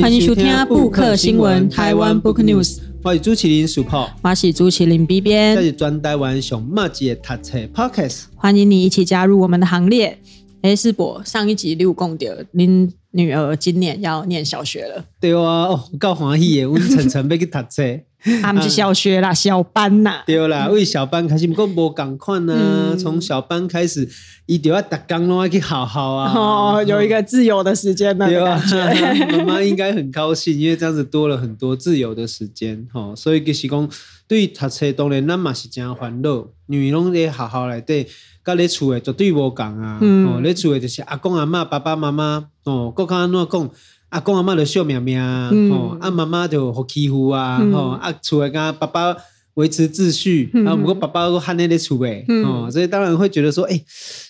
欢迎收听布克新闻台湾 Book News。我是朱麒麟 Super，我是朱麒麟 B 边，这是专台湾熊 Podcast。欢迎你一起加入我们的行列。哎，世博，上一集你有讲到，您女儿今年要念小学了。对啊，哦，我够欢喜的，我晨晨要去读册。他们是小学啦，小班呐。对啦，为小班开始，不过无共款呢。从小班开始，伊就要打工拢要去好好啊。哦，有一个自由的时间呢。对啊，妈妈应该很高兴，因为这样子多了很多自由的时间。哈，所以就是讲，对于读册当然咱嘛是真欢乐。女拢在好好来对，甲你厝诶绝对无共啊。哦，咧厝诶就是阿公阿妈、爸爸妈妈。哦，搁较安怎讲？阿公阿妈就笑命命，嗯、哦，阿妈妈就好欺负啊，嗯、哦，啊，厝诶，甲爸爸维持秩序，嗯、啊，不过爸爸都喊那咧厝诶，嗯、哦，所以当然会觉得说，哎、欸，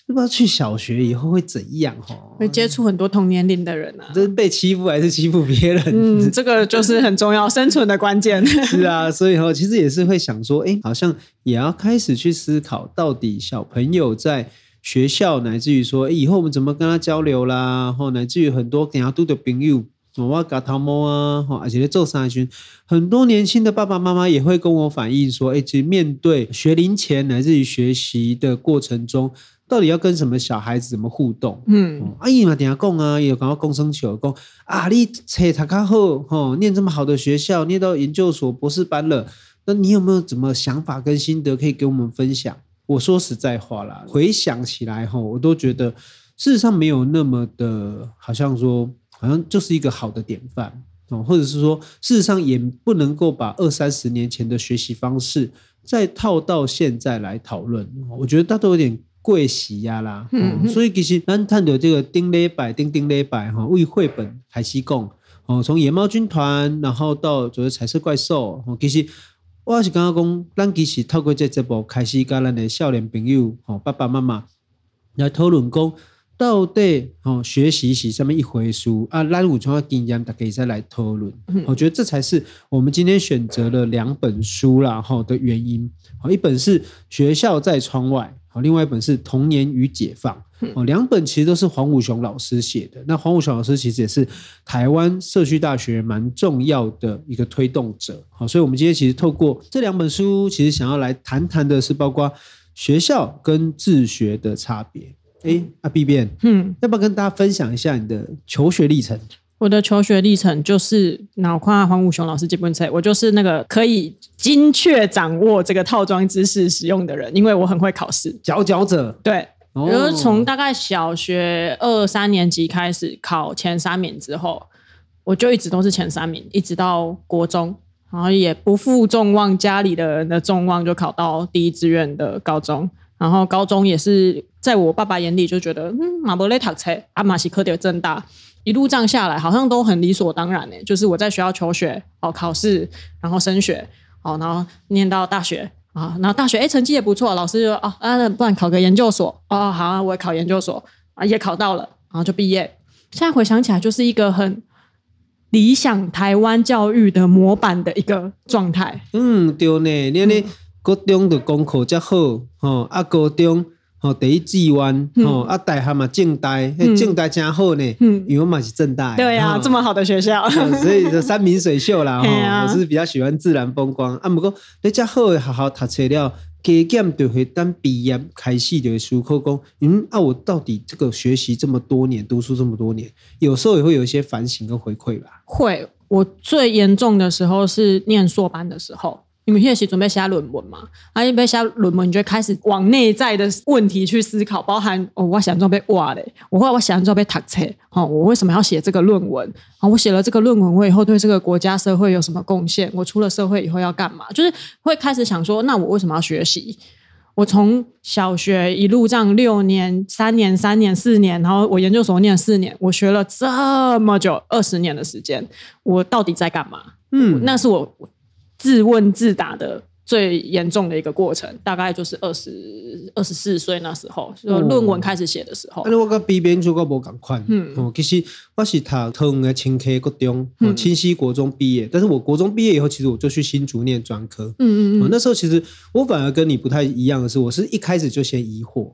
不知道去小学以后会怎样，哦，会接触很多同年龄的人啊，这是被欺负还是欺负别人？嗯，这个就是很重要，生存的关键。是啊，所以哈，其实也是会想说，哎、欸，好像也要开始去思考，到底小朋友在。学校乃至于说，以后我们怎么跟他交流啦？然后，乃至于很多跟他都的朋友，我搞头毛啊，吼，而且做三军，很多年轻的爸爸妈妈也会跟我反映说，哎，其实面对学龄前乃至于学习的过程中，到底要跟什么小孩子怎么互动？嗯，阿姨嘛，等下讲啊，也有讲到共生球，讲啊，你册读较好，吼，念这么好的学校，念到研究所、博士班了，那你有没有什么想法跟心得可以给我们分享？我说实在话啦，回想起来吼，我都觉得事实上没有那么的，好像说好像就是一个好的典范哦，或者是说事实上也不能够把二三十年前的学习方式再套到现在来讨论。我觉得大都有点过时呀啦。嗯，所以其实咱探讨这个丁磊白、丁丁磊白哈，为绘本开始讲哦，从野猫军团，然后到就是彩色怪兽，其实。我是刚刚讲，咱其实透过这节目开始，跟咱的少年朋友、吼爸爸妈妈来讨论讲，到底哦学习是什么一回事啊？咱有什么经验，大家再来讨论。我觉得这才是我们今天选择了两本书啦，哈的原因。好，一本是学校在窗外。另外一本是《童年与解放》哦，两本其实都是黄武雄老师写的。那黄武雄老师其实也是台湾社区大学蛮重要的一个推动者。好，所以我们今天其实透过这两本书，其实想要来谈谈的是包括学校跟自学的差别。哎，阿 B 变，嗯，要不要跟大家分享一下你的求学历程？我的求学历程就是脑跨黄武雄老师这本册，我就是那个可以精确掌握这个套装知识使用的人，因为我很会考试，佼佼者。对，比如从大概小学二三年级开始考前三名之后，我就一直都是前三名，一直到国中，然后也不负众望，家里的人的众望，就考到第一志愿的高中，然后高中也是在我爸爸眼里就觉得，嗯，马伯雷塔才，阿马西科德正大。一路这样下来，好像都很理所当然呢。就是我在学校求学，哦，考试，然后升学，哦，然后念到大学啊，然后大学哎，成绩也不错，老师就说哦，啊，不然考个研究所，哦，好啊，我也考研究所啊，也考到了，然后就毕业。现在回想起来，就是一个很理想台湾教育的模板的一个状态。嗯，对呢，你你高中的功课较好，吼，啊，高中。吼，第一志愿吼，啊，大学嘛，正大，正大真好呢，因为我嘛是正大，对啊，这么好的学校，所以就山明水秀啦。吼我是比较喜欢自然风光啊。不过你这好的好好读册了，加减就会当毕业开始就会思考讲，嗯啊，我到底这个学习这么多年，读书这么多年，有时候也会有一些反省跟回馈吧。会，我最严重的时候是念硕班的时候。你们现在是准备写论文嘛？啊，准备写论文，你就会开始往内在的问题去思考，包含哦，我想做被挖嘞，我后来我想做被读册，哦，我为什么要写这个论文？啊，我写了这个论文，我以后对这个国家社会有什么贡献？我出了社会以后要干嘛？就是会开始想说，那我为什么要学习？我从小学一路这样六年、三年、三年、四年，然后我研究所念四年，我学了这么久，二十年的时间，我到底在干嘛？嗯，那是我。自问自答的最严重的一个过程，大概就是二十二十四岁那时候，就论文开始写的时候。那、哦、我跟 B 编就个无共款，嗯，哦，其实我是读桃园的清溪国中，哦，清溪国中毕业，嗯、但是我国中毕业以后，其实我就去新竹念专科，嗯嗯嗯、哦，那时候其实我反而跟你不太一样的是，我是一开始就先疑惑。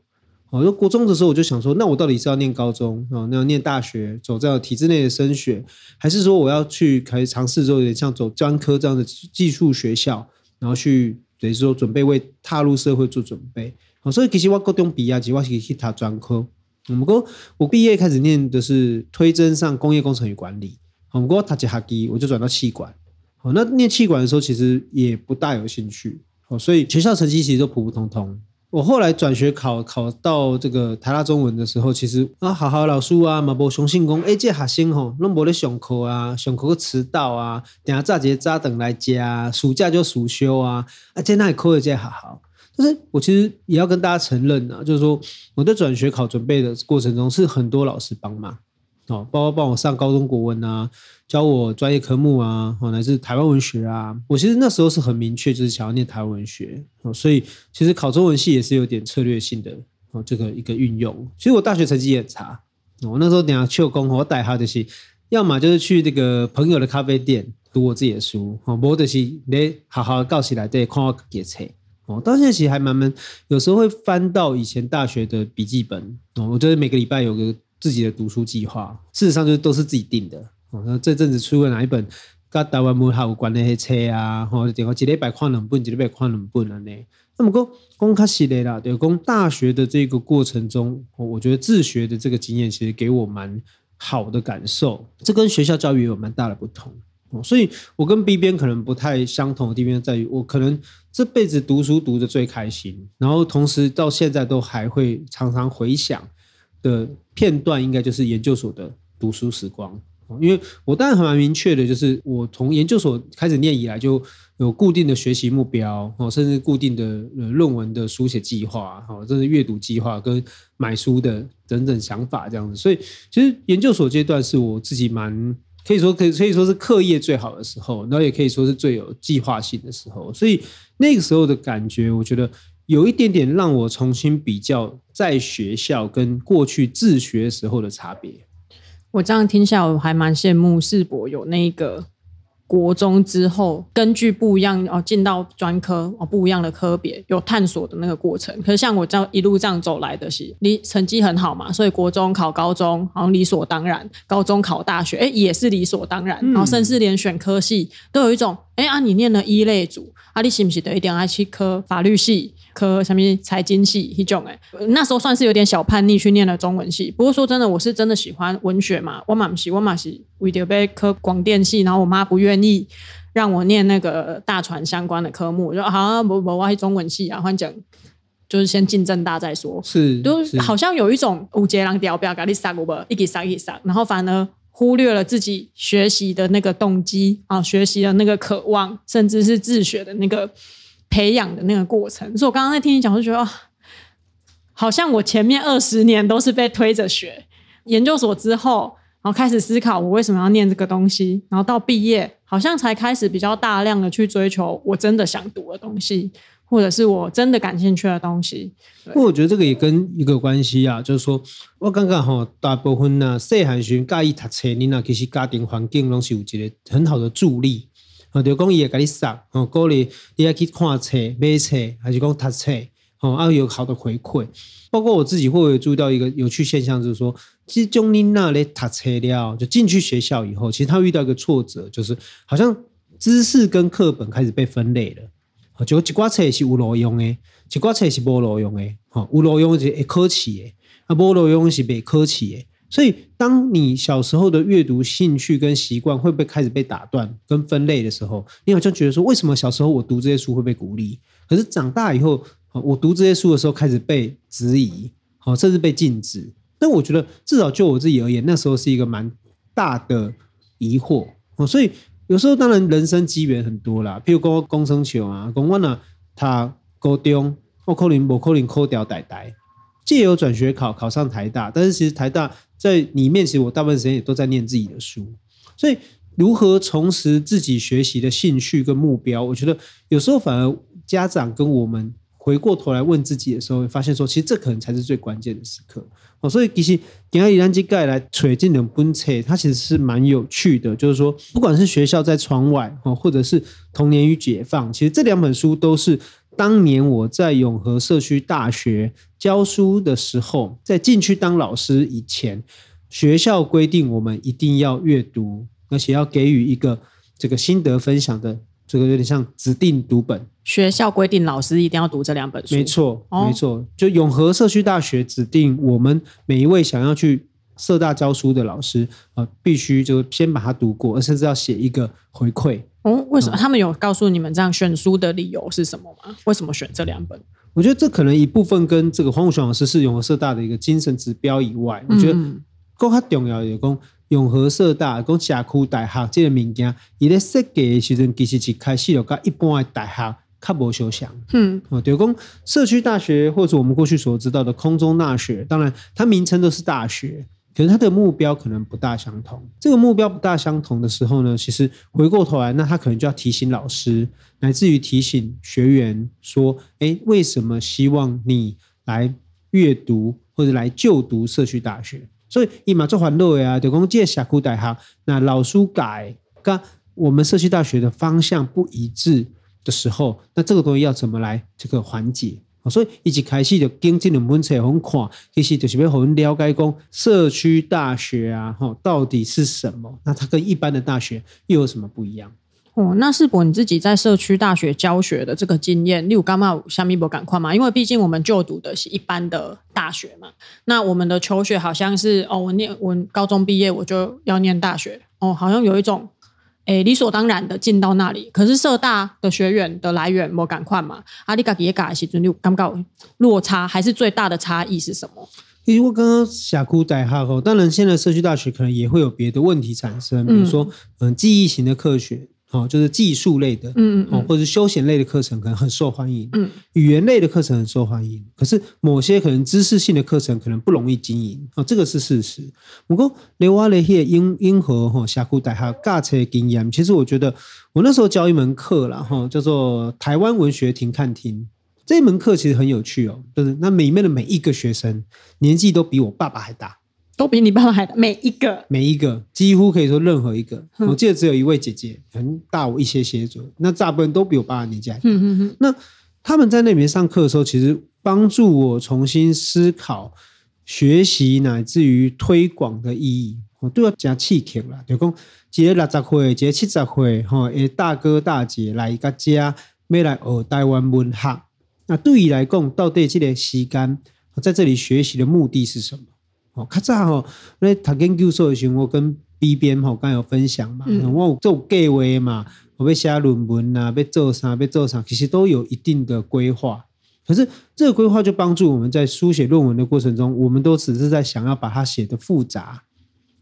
哦，就国中的时候我就想说，那我到底是要念高中啊，那要念大学，走这样体制内的升学，还是说我要去开始尝试做有点像走专科这样的技术学校，然后去等于说准备为踏入社会做准备。好，所以其实我高中毕业之后，我是去读专科。我们过我毕业开始念的是推甄上工业工程与管理。我们过读一学期，我就转到企管。好，那念企管的时候，其实也不大有兴趣。好，所以学校成绩其实都普普通通。我后来转学考考到这个台大中文的时候，其实啊，好好老师啊，嘛无相信讲，哎，这学生吼，拢无咧上课啊，上课迟到啊，等下早节早等来家，暑假就暑休啊，啊，在那里考的这好好。但是我其实也要跟大家承认啊，就是说我在转学考准备的过程中，是很多老师帮忙，哦，包括帮我上高中国文啊，教我专业科目啊，哦，乃至台湾文学啊。我其实那时候是很明确，就是想要念台湾文学，哦，所以其实考中文系也是有点策略性的哦，这个一个运用。其实我大学成绩也很差，我那时候等下去工，我带他的是，要么就是去这个朋友的咖啡店读我自己的书，哦，或者是你好好告起来，对，看我给册。哦，到现在其实还蛮蛮，有时候会翻到以前大学的笔记本哦。我觉得每个礼拜有个自己的读书计划，事实上就都是自己定的哦。那这阵子出了哪一本跟台湾文学有关的那些车啊？或者点个几礼拜看两本，几礼拜看两本了呢？那么讲讲较实在啦，对，讲大学的这个过程中，我觉得自学的这个经验其实给我蛮好的感受，这跟学校教育有蛮大的不同。所以，我跟 B 边可能不太相同的地方在于，我可能这辈子读书读得最开心，然后同时到现在都还会常常回想的片段，应该就是研究所的读书时光。因为我当然还蛮明确的，就是我从研究所开始念以来，就有固定的学习目标，哦，甚至固定的论文的书写计划，哦，甚至阅读计划跟买书的整整想法这样子。所以，其实研究所阶段是我自己蛮。可以说可以可以说是课业最好的时候，然后也可以说是最有计划性的时候。所以那个时候的感觉，我觉得有一点点让我重新比较在学校跟过去自学时候的差别。我这样听下来，我还蛮羡慕世博有那个。国中之后，根据不一样哦，进到专科哦，不一样的科别有探索的那个过程。可是像我这样一路这样走来的是，你成绩很好嘛，所以国中考高中好像理所当然，高中考大学哎也是理所当然，然后甚至连选科系都有一种哎啊，你念了一类组啊，你是不是得一定要去科法律系？科什么财经系一种哎，那时候算是有点小叛逆去念了中文系。不过说真的，我是真的喜欢文学嘛。我妈不是，我妈是为了被科广电系，然后我妈不愿意让我念那个大传相关的科目，我就好不不，我是中文系啊，换讲就是先进正大再说。是，都好像有一种无节郎调不要给你杀我一给杀一杀，然后反而忽略了自己学习的那个动机啊，学习的那个渴望，甚至是自学的那个。培养的那个过程，所以我刚刚在听你讲，我就觉得，好像我前面二十年都是被推着学，研究所之后，然后开始思考我为什么要念这个东西，然后到毕业，好像才开始比较大量的去追求我真的想读的东西，或者是我真的感兴趣的东西。不过我觉得这个也跟一个关系啊，就是说我刚刚哈，大部分呢，细汉时介意读册，你那其实家庭环境拢是有一个很好的助力。哦，就讲伊会甲你送，哦，鼓励你要去看册、买册，还是讲读册，哦，啊有好的回馈。包括我自己会不会注意到一个有趣现象，就是说，其实中你那咧读册了，就进去学校以后，其实他遇到一个挫折，就是好像知识跟课本开始被分类了。哦，就一寡册是有路用的，一寡册是无路用的。哦，有路用是会考试的，啊，无路用是袂考试的。所以，当你小时候的阅读兴趣跟习惯会不会开始被打断跟分类的时候，你好像觉得说，为什么小时候我读这些书会被鼓励，可是长大以后，我读这些书的时候开始被质疑，好，甚至被禁止。但我觉得，至少就我自己而言，那时候是一个蛮大的疑惑。所以有时候，当然人生机缘很多啦，譬如说公生球啊，公我呢，他高中我可能无可能考掉台大，借由转学考考上台大，但是其实台大。在里面，其实我大部分时间也都在念自己的书，所以如何重拾自己学习的兴趣跟目标，我觉得有时候反而家长跟我们回过头来问自己的时候，会发现说，其实这可能才是最关键的时刻。哦，所以其实给阿伊兰基盖来锤这两本册，它其实是蛮有趣的，就是说，不管是学校在窗外，哦，或者是童年与解放，其实这两本书都是当年我在永和社区大学。教书的时候，在进去当老师以前，学校规定我们一定要阅读，而且要给予一个这个心得分享的，这个有点像指定读本。学校规定老师一定要读这两本书，没错，没错。就永和社区大学指定我们每一位想要去社大教书的老师啊、呃，必须就先把它读过，而甚至要写一个回馈。哦，为什么他们有告诉你们这样选书的理由是什么吗？为什么选这两本？我觉得这可能一部分跟这个黄武雄老师是永和社大的一个精神指标以外，我觉得更加重要的是讲永和社大讲社区大学这个物件，伊咧设计的时阵其实一开始就甲一般的大学较无相像。嗯，哦，对讲社区大学或者我们过去所知道的空中大学，当然它名称都是大学。可是他的目标可能不大相同。这个目标不大相同的时候呢，其实回过头来，那他可能就要提醒老师，乃至于提醒学员说：“哎，为什么希望你来阅读或者来就读社区大学？”所以，以马做环路啊，就讲这社区大学，那老师改跟我们社区大学的方向不一致的时候，那这个东西要怎么来这个缓解？所以一直开始就经这两本册，我们看，其实就是要让了解讲社区大学啊，吼到底是什么？那它跟一般的大学又有什么不一样？哦，那是否你自己在社区大学教学的这个经验，你有干嘛下面不赶快吗？因为毕竟我们就读的是一般的大学嘛，那我们的求学好像是哦，我念我高中毕业我就要念大学，哦，好像有一种。诶，理所当然的进到那里，可是社大的学员的来源没赶快嘛？啊，你自己也改时阵，你感觉落差还是最大的差异是什么？因为我刚刚社区大学后，当然现在社区大学可能也会有别的问题产生，比如说嗯，记忆型的科学。哦，就是技术类的，嗯嗯，哦，或者是休闲类的课程可能很受欢迎，嗯，语言类的课程很受欢迎，可是某些可能知识性的课程可能不容易经营，哦，这个是事实。不过，另外那些英英和哈峡谷大学教册经验，其实我觉得我那时候教一门课啦，哈，叫做台湾文学停看听，这一门课其实很有趣哦，就是那里面的每一个学生年纪都比我爸爸还大。都比你爸爸还大，每一个，每一个，几乎可以说任何一个。我记得只有一位姐姐，很大我一些些左右，那大部分都比我爸爸年纪还大。嗯嗯嗯。那他们在那边上课的时候，其实帮助我重新思考学习乃至于推广的意义。我都要加气球了，就讲一个六十岁，一个七十岁，哈，诶，大哥大姐来一个家，没来学台湾文学。那对于来讲，到底这个时间在这里学习的目的是什么？哦，较早吼，那读研究所的时候，我跟 B 编吼刚有分享嘛，嗯、我有做计划嘛，我要写论文啊，要做啥，要做啥，其实都有一定的规划。可是这个规划就帮助我们在书写论文的过程中，我们都只是在想要把它写得复杂。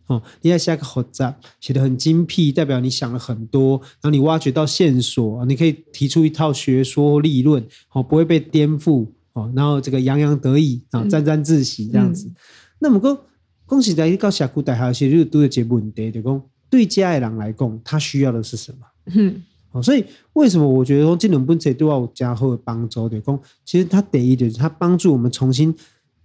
哦，你要写个好杂，写得很精辟，代表你想了很多，然后你挖掘到线索，你可以提出一套学说立论，哦，不会被颠覆，哦，然后这个洋洋得意，啊，沾沾自喜这样子。嗯嗯那么讲，讲实在，到社区大学其实都有这个问题，就讲对家的人来讲，他需要的是什么？嗯，好，所以为什么我觉得说这两本册对我有加厚的帮助？对讲其实它第一点，它帮助我们重新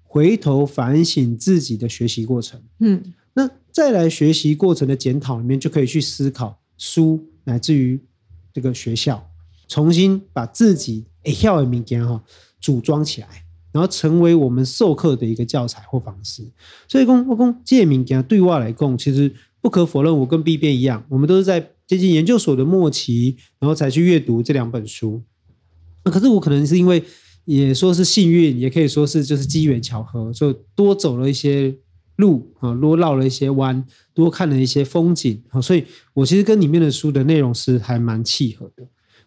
回头反省自己的学习过程。嗯，那再来学习过程的检讨里面，就可以去思考书乃至于这个学校，重新把自己会晓的物件哈组装起来。然后成为我们授课的一个教材或方式，所以公我讲这物件对外来供，其实不可否认，我跟 B 编一样，我们都是在接近研究所的末期，然后才去阅读这两本书。可是我可能是因为也说是幸运，也可以说是就是机缘巧合，就多走了一些路啊，多绕了一些弯，多看了一些风景啊，所以我其实跟里面的书的内容是还蛮契合的。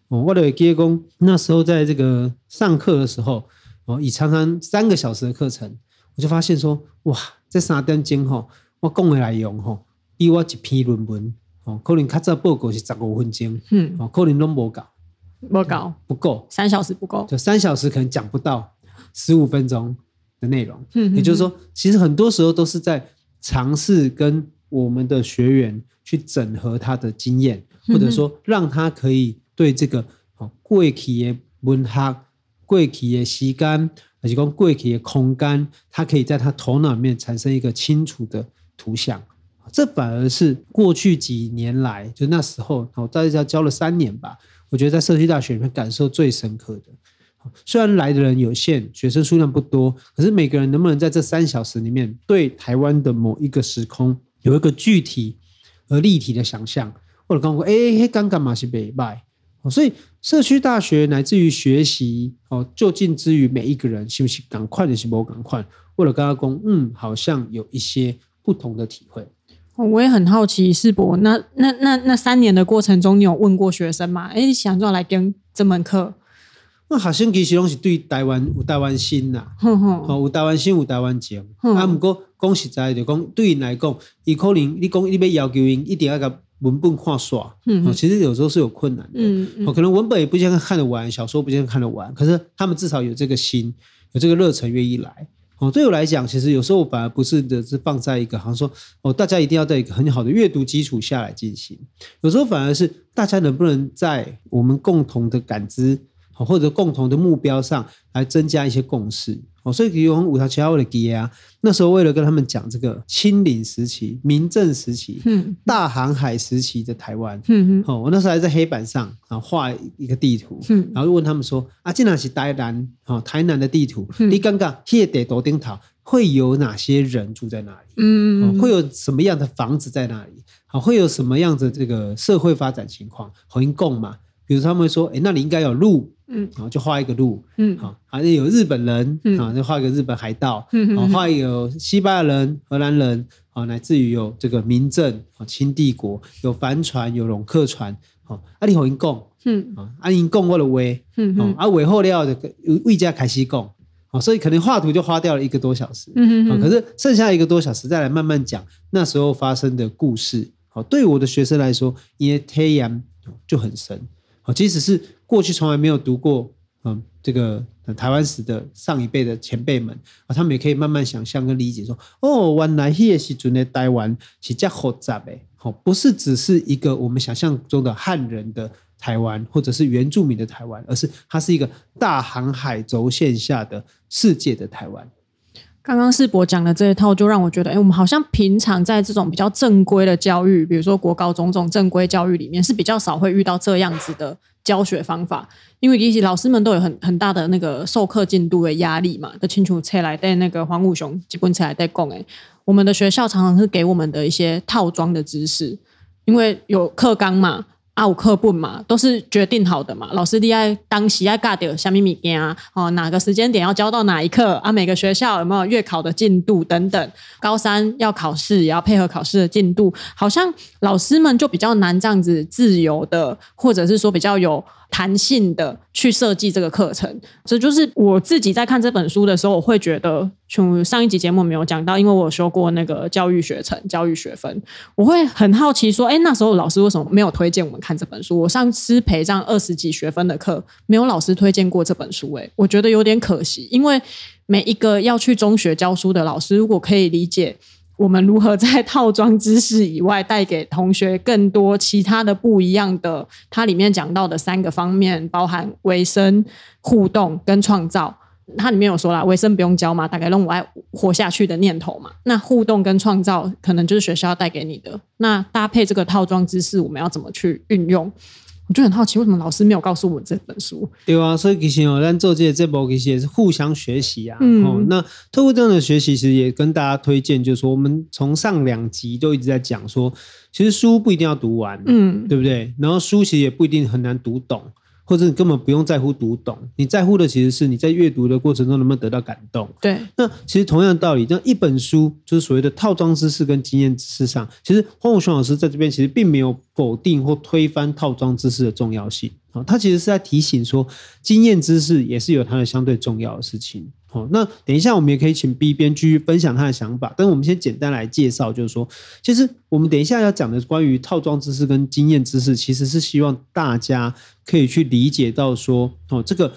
哦，我的记得那时候在这个上课的时候。哦，以常常三个小时的课程，我就发现说，哇，这三点钟吼，我讲的内容吼，比我一篇论文哦，可能较早报告是十五分钟，嗯，哦，可能都无够，无够，不够，三小时不够，就三小时可能讲不到十五分钟的内容，嗯，也就是说，其实很多时候都是在尝试跟我们的学员去整合他的经验，或者说让他可以对这个哦过去的文学。过去的时间，而且讲过去的空间，他可以在他头脑里面产生一个清楚的图像。这反而是过去几年来，就那时候，我大概教教了三年吧。我觉得在社区大学里面感受最深刻的。虽然来的人有限，学生数量不多，可是每个人能不能在这三小时里面，对台湾的某一个时空有一个具体而立体的想象，或者刚刚说，哎，刚刚嘛是北拜，所以社区大学乃至于学习哦，就近之于每一个人，是不是赶快的是不赶快？或者刚刚讲，嗯，好像有一些不同的体会。我也很好奇，世博，那那那那三年的过程中，你有问过学生吗？哎，你想要来跟这门课？那学生其实拢是对台湾有台湾心呐，哦，有台湾心有台湾情。啊，不过讲实在的，讲对因来讲，伊可能你讲你要要求因一定要个文本跨耍，嗯，其实有时候是有困难的，嗯嗯，可能文本也不见得看得完，小说不见得看得完，可是他们至少有这个心，有这个热忱，愿意来。哦，对我来讲，其实有时候我反而不是的是放在一个，好像说哦，大家一定要在一个很好的阅读基础下来进行。有时候反而是大家能不能在我们共同的感知，或者共同的目标上来增加一些共识。哦，所以比如五条七号的给啊，那时候为了跟他们讲这个清领时期、民政时期、嗯、大航海时期的台湾，嗯嗯，哦，我那时候还在黑板上啊画一个地图，嗯，然后问他们说啊，既然是台南，哦，台南的地图，嗯、你刚刚贴得多顶头会有哪些人住在那里？嗯，嗯，会有什么样的房子在那里？好，会有什么样的这个社会发展情况？好，应共嘛？比如他们会说，哎，那里应该有路。嗯，然后就画一个路，嗯，好，好像有日本人，嗯，啊，就画一个日本海盗，嗯，好，画一个有西班牙人、荷兰人，啊，乃至于有这个明政，啊，清帝国，有帆船，有龙客船，好，阿里好英贡，嗯，啊，阿英贡我的威，嗯，啊，尾后料的魏家凯西贡，好，所以可能画图就花掉了一个多小时，嗯嗯，可是剩下一个多小时再来慢慢讲那时候发生的故事，好，对我的学生来说，因为太阳就很深，哦，即使是。过去从来没有读过，嗯，这个台湾史的上一辈的前辈们啊，他们也可以慢慢想象跟理解说，哦，原来那时候的台湾是这复杂的，好，不是只是一个我们想象中的汉人的台湾，或者是原住民的台湾，而是它是一个大航海轴线下的世界的台湾。刚刚世博讲的这一套，就让我觉得，哎，我们好像平常在这种比较正规的教育，比如说国高中这种正规教育里面，是比较少会遇到这样子的教学方法，因为其实老师们都有很很大的那个授课进度的压力嘛。的清楚车来带那个黄武雄基本车来带供，哎，我们的学校常常是给我们的一些套装的知识，因为有课纲嘛。啊，有课本嘛，都是决定好的嘛。老师你爱当时爱教到什么物件啊？哦，哪个时间点要教到哪一课啊？每个学校有没有月考的进度等等？高三要考试，也要配合考试的进度。好像老师们就比较难这样子自由的，或者是说比较有。弹性的去设计这个课程，这就是我自己在看这本书的时候，我会觉得，从上一集节目没有讲到，因为我有修过那个教育学程、教育学分，我会很好奇说，哎，那时候老师为什么没有推荐我们看这本书？我上师培这样二十几学分的课，没有老师推荐过这本书，哎，我觉得有点可惜，因为每一个要去中学教书的老师，如果可以理解。我们如何在套装知识以外，带给同学更多其他的不一样的？它里面讲到的三个方面，包含维生、互动跟创造。它里面有说啦，维生不用教嘛，大概让我爱活下去的念头嘛。那互动跟创造，可能就是学校带给你的。那搭配这个套装知识，我们要怎么去运用？我就很好奇，为什么老师没有告诉我这本书？对啊，所以其实哦，咱做这个这部其实也是互相学习啊。嗯，哦，那透过这样的学习，其实也跟大家推荐，就是说，我们从上两集都一直在讲说，其实书不一定要读完，嗯，对不对？然后书其实也不一定很难读懂。或者你根本不用在乎读懂，你在乎的其实是你在阅读的过程中能不能得到感动。对，那其实同样的道理，这样一本书就是所谓的套装知识跟经验知识上，其实黄武雄老师在这边其实并没有否定或推翻套装知识的重要性。啊，他其实是在提醒说，经验知识也是有它的相对重要的事情。好，那等一下我们也可以请 B 编继续分享他的想法，但是我们先简单来介绍，就是说，其实我们等一下要讲的关于套装知识跟经验知识，其实是希望大家可以去理解到说，哦，这个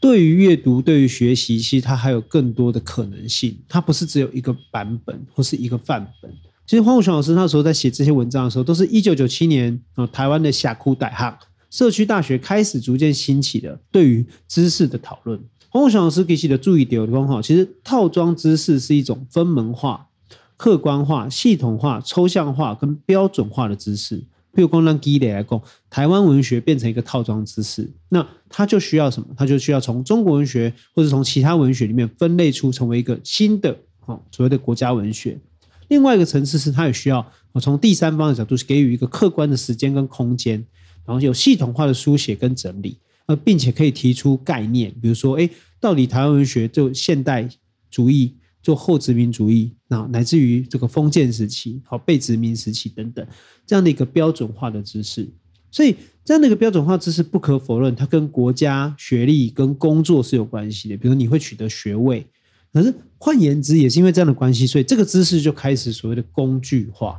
对于阅读、对于学习，其实它还有更多的可能性，它不是只有一个版本或是一个范本。其实黄武雄老师那时候在写这些文章的时候，都是一九九七年啊，台湾的社区大学、社区大学开始逐渐兴起的对于知识的讨论。黄武雄老师给起的注意点的方法，其实套装知识是一种分门化、客观化、系统化、抽象化跟标准化的知识。譬如说让基磊来讲，台湾文学变成一个套装知识，那它就需要什么？它就需要从中国文学或者从其他文学里面分类出成为一个新的哦所谓的国家文学。另外一个层次是，它也需要从第三方的角度给予一个客观的时间跟空间，然后有系统化的书写跟整理，呃，并且可以提出概念，比如说，哎，到底台湾文学就现代主义。做后殖民主义，那乃至于这个封建时期、好被殖民时期等等这样的一个标准化的知识，所以这样的一个标准化知识不可否认，它跟国家学历跟工作是有关系的。比如你会取得学位，可是换言之，也是因为这样的关系，所以这个知识就开始所谓的工具化。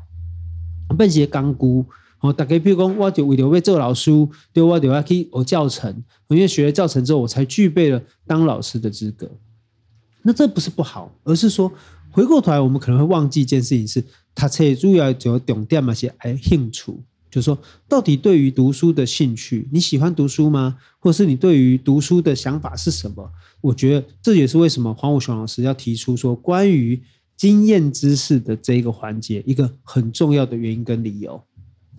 笨些钢估，好，大概比如说，我就为了为做老师，对，我就要去学教程，因为学了教程之后，我才具备了当老师的资格。那这不是不好，而是说回过头来，我们可能会忘记一件事情是，他最主要就重点嘛，是哎兴趣，就是说到底对于读书的兴趣，你喜欢读书吗？或者是你对于读书的想法是什么？我觉得这也是为什么黄武雄老师要提出说关于经验知识的这一个环节，一个很重要的原因跟理由。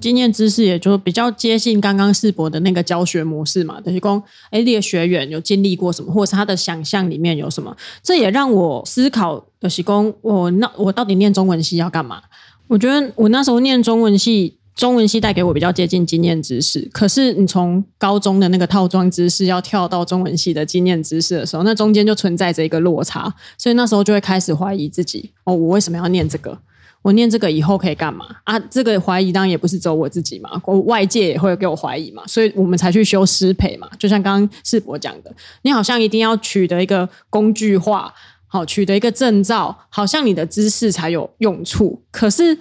经验知识也就比较接近刚刚世博的那个教学模式嘛，等于说，哎，你的学员有经历过什么，或者是他的想象里面有什么，这也让我思考的是，说我那我到底念中文系要干嘛？我觉得我那时候念中文系，中文系带给我比较接近经验知识，可是你从高中的那个套装知识要跳到中文系的经验知识的时候，那中间就存在着一个落差，所以那时候就会开始怀疑自己，哦，我为什么要念这个？我念这个以后可以干嘛啊？这个怀疑当然也不是只有我自己嘛，外界也会给我怀疑嘛，所以我们才去修师培嘛。就像刚刚世博讲的，你好像一定要取得一个工具化，好，取得一个证照，好像你的知识才有用处。可是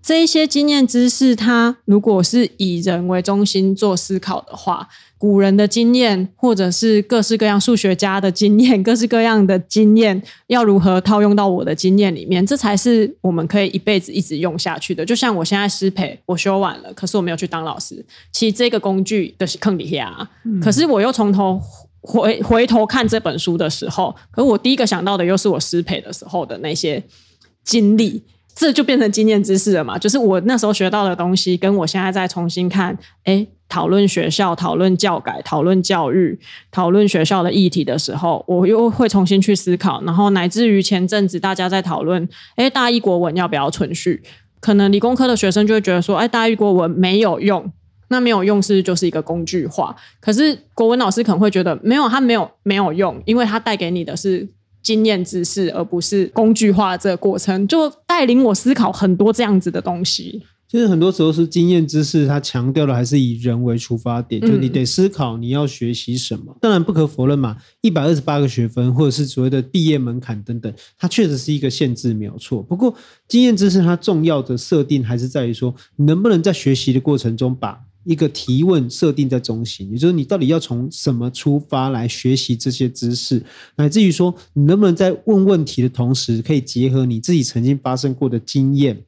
这一些经验知识，它如果是以人为中心做思考的话。古人的经验，或者是各式各样数学家的经验，各式各样的经验，要如何套用到我的经验里面？这才是我们可以一辈子一直用下去的。就像我现在师培，我修完了，可是我没有去当老师。其实这个工具的是坑底下，嗯、可是我又从头回回头看这本书的时候，可是我第一个想到的又是我师培的时候的那些经历，这就变成经验知识了嘛？就是我那时候学到的东西，跟我现在再重新看，哎。讨论学校、讨论教改、讨论教育、讨论学校的议题的时候，我又会重新去思考，然后乃至于前阵子大家在讨论，哎，大一国文要不要存续？可能理工科的学生就会觉得说，哎，大一国文没有用，那没有用是就是一个工具化。可是国文老师可能会觉得，没有，他没有没有用，因为他带给你的是经验知识，而不是工具化这个过程，就带领我思考很多这样子的东西。其实很多时候是经验知识，它强调的还是以人为出发点，就你得思考你要学习什么。当然不可否认嘛，一百二十八个学分或者是所谓的毕业门槛等等，它确实是一个限制，没有错。不过经验知识它重要的设定还是在于说，你能不能在学习的过程中把一个提问设定在中心，也就是你到底要从什么出发来学习这些知识，乃至于说你能不能在问问题的同时，可以结合你自己曾经发生过的经验。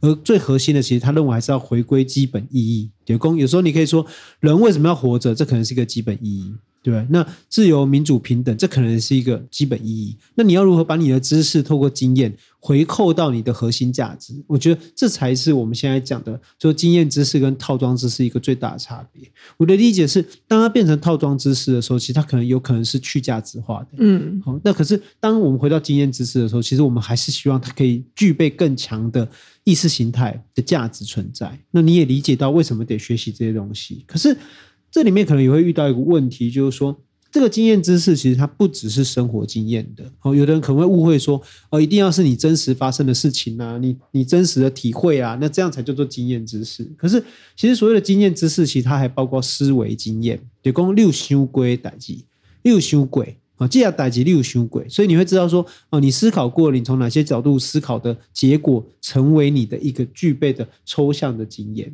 而最核心的，其实他认为还是要回归基本意义。有功，有时候你可以说，人为什么要活着？这可能是一个基本意义，对？那自由、民主、平等，这可能是一个基本意义。那你要如何把你的知识透过经验回扣到你的核心价值？我觉得这才是我们现在讲的，说经验知识跟套装知识一个最大的差别。我的理解是，当它变成套装知识的时候，其实它可能有可能是去价值化的。嗯，好。那可是当我们回到经验知识的时候，其实我们还是希望它可以具备更强的。意识形态的价值存在，那你也理解到为什么得学习这些东西。可是这里面可能也会遇到一个问题，就是说这个经验知识其实它不只是生活经验的。哦，有的人可能会误会说，哦，一定要是你真实发生的事情啊，你你真实的体会啊，那这样才叫做经验知识。可是其实所谓的经验知识，其实它还包括思维经验，就讲六想过的代志，六想过。啊，既要打击六修鬼，所以你会知道说，哦，你思考过，你从哪些角度思考的结果，成为你的一个具备的抽象的经验。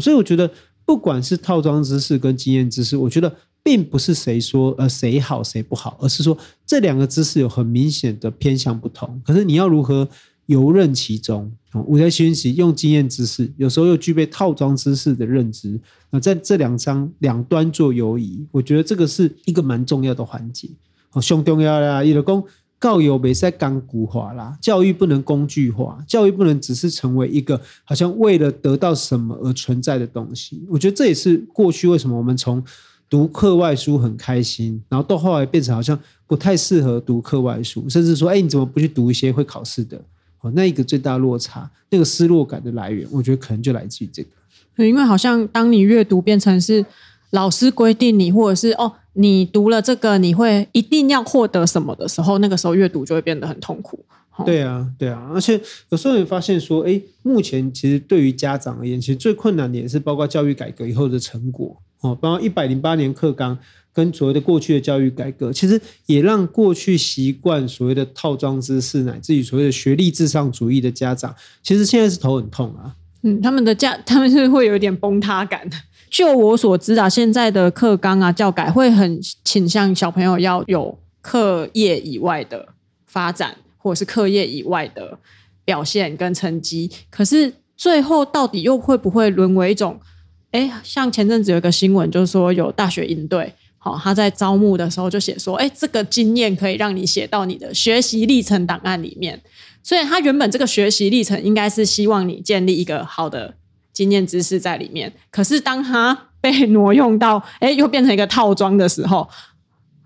所以我觉得，不管是套装知识跟经验知识，我觉得并不是谁说呃谁好谁不好，而是说这两个知识有很明显的偏向不同。可是你要如何游刃其中？我在学习用经验知识，有时候又具备套装知识的认知，那在这两张两端做游移，我觉得这个是一个蛮重要的环节。哦，上重要啦！伊就讲，告有没在钢骨化啦，教育不能工具化，教育不能只是成为一个好像为了得到什么而存在的东西。我觉得这也是过去为什么我们从读课外书很开心，然后到后来变成好像不太适合读课外书，甚至说，哎，你怎么不去读一些会考试的？哦，那一个最大落差，那个失落感的来源，我觉得可能就来自于这个。对，因为好像当你阅读变成是老师规定你，或者是哦，你读了这个你会一定要获得什么的时候，那个时候阅读就会变得很痛苦。哦、对啊，对啊，而且有时候你发现说，哎，目前其实对于家长而言，其实最困难的也是包括教育改革以后的成果哦，包括一百零八年课纲。跟所谓的过去的教育改革，其实也让过去习惯所谓的套装知识，乃至于所谓的学历至上主义的家长，其实现在是头很痛啊。嗯，他们的家，他们是会有一点崩塌感。就我所知啊，现在的课纲啊，教改会很倾向小朋友要有课业以外的发展，或者是课业以外的表现跟成绩。可是最后到底又会不会沦为一种？哎，像前阵子有一个新闻，就是说有大学应对。好，他在招募的时候就写说，哎，这个经验可以让你写到你的学习历程档案里面。所以他原本这个学习历程应该是希望你建立一个好的经验知识在里面。可是当他被挪用到，哎，又变成一个套装的时候。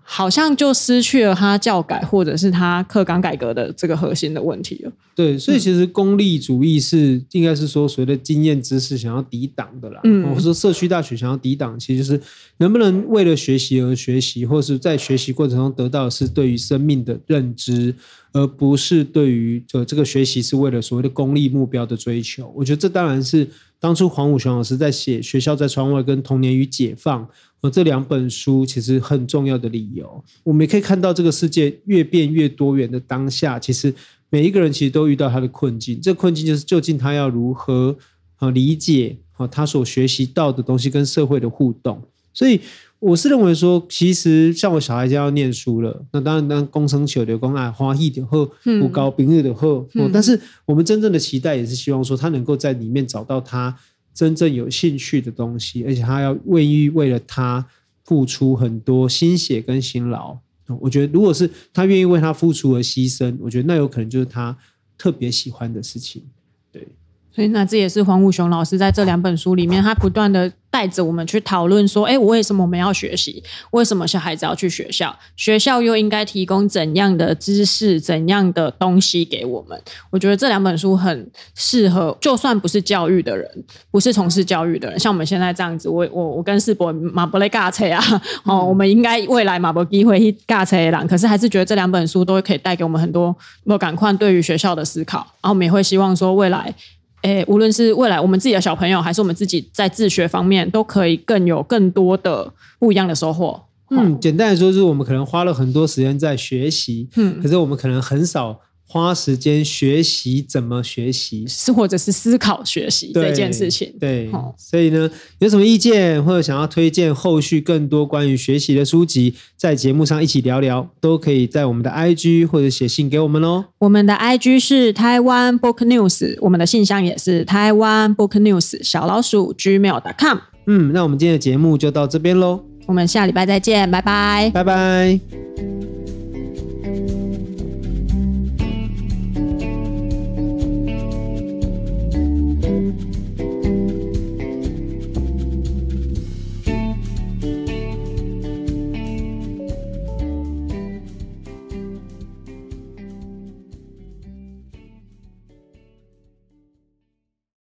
好像就失去了他教改或者是他课纲改革的这个核心的问题了。对，所以其实功利主义是应该是说，所谓的经验知识想要抵挡的啦。嗯，或者说社区大学想要抵挡，其实就是能不能为了学习而学习，或是在学习过程中得到的是对于生命的认知，而不是对于这这个学习是为了所谓的功利目标的追求。我觉得这当然是当初黄武雄老师在写《学校在窗外》跟《童年与解放》。这两本书其实很重要的理由，我们也可以看到这个世界越变越多元的当下，其实每一个人其实都遇到他的困境。这困境就是究竟他要如何啊理解啊他所学习到的东西跟社会的互动。所以我是认为说，其实像我小孩就要念书了，那当然当公生求的公爱花一点后不高平日的后，但是我们真正的期待也是希望说他能够在里面找到他。真正有兴趣的东西，而且他要愿意为了他付出很多心血跟辛劳。我觉得，如果是他愿意为他付出而牺牲，我觉得那有可能就是他特别喜欢的事情。对。所以，那这也是黄武雄老师在这两本书里面，他不断的带着我们去讨论说：哎，为什么我们要学习？为什么小孩子要去学校？学校又应该提供怎样的知识、怎样的东西给我们？我觉得这两本书很适合，就算不是教育的人，不是从事教育的人，像我们现在这样子，我我我跟世博马不雷尬车啊，哦，我们应该未来马不机会去尬车的，可是还是觉得这两本书都可以带给我们很多莫赶快对于学校的思考，然后我们也会希望说未来。诶，无论是未来我们自己的小朋友，还是我们自己在自学方面，都可以更有更多的不一样的收获。嗯，简单来说，就是我们可能花了很多时间在学习，嗯，可是我们可能很少。花时间学习怎么学习，是或者是思考学习这件事情。对，哦、所以呢，有什么意见或者想要推荐后续更多关于学习的书籍，在节目上一起聊聊，都可以在我们的 IG 或者写信给我们哦。我们的 IG 是台湾 Book News，我们的信箱也是台湾 Book News 小老鼠 Gmail.com。嗯，那我们今天的节目就到这边喽，我们下礼拜再见，拜拜，拜拜。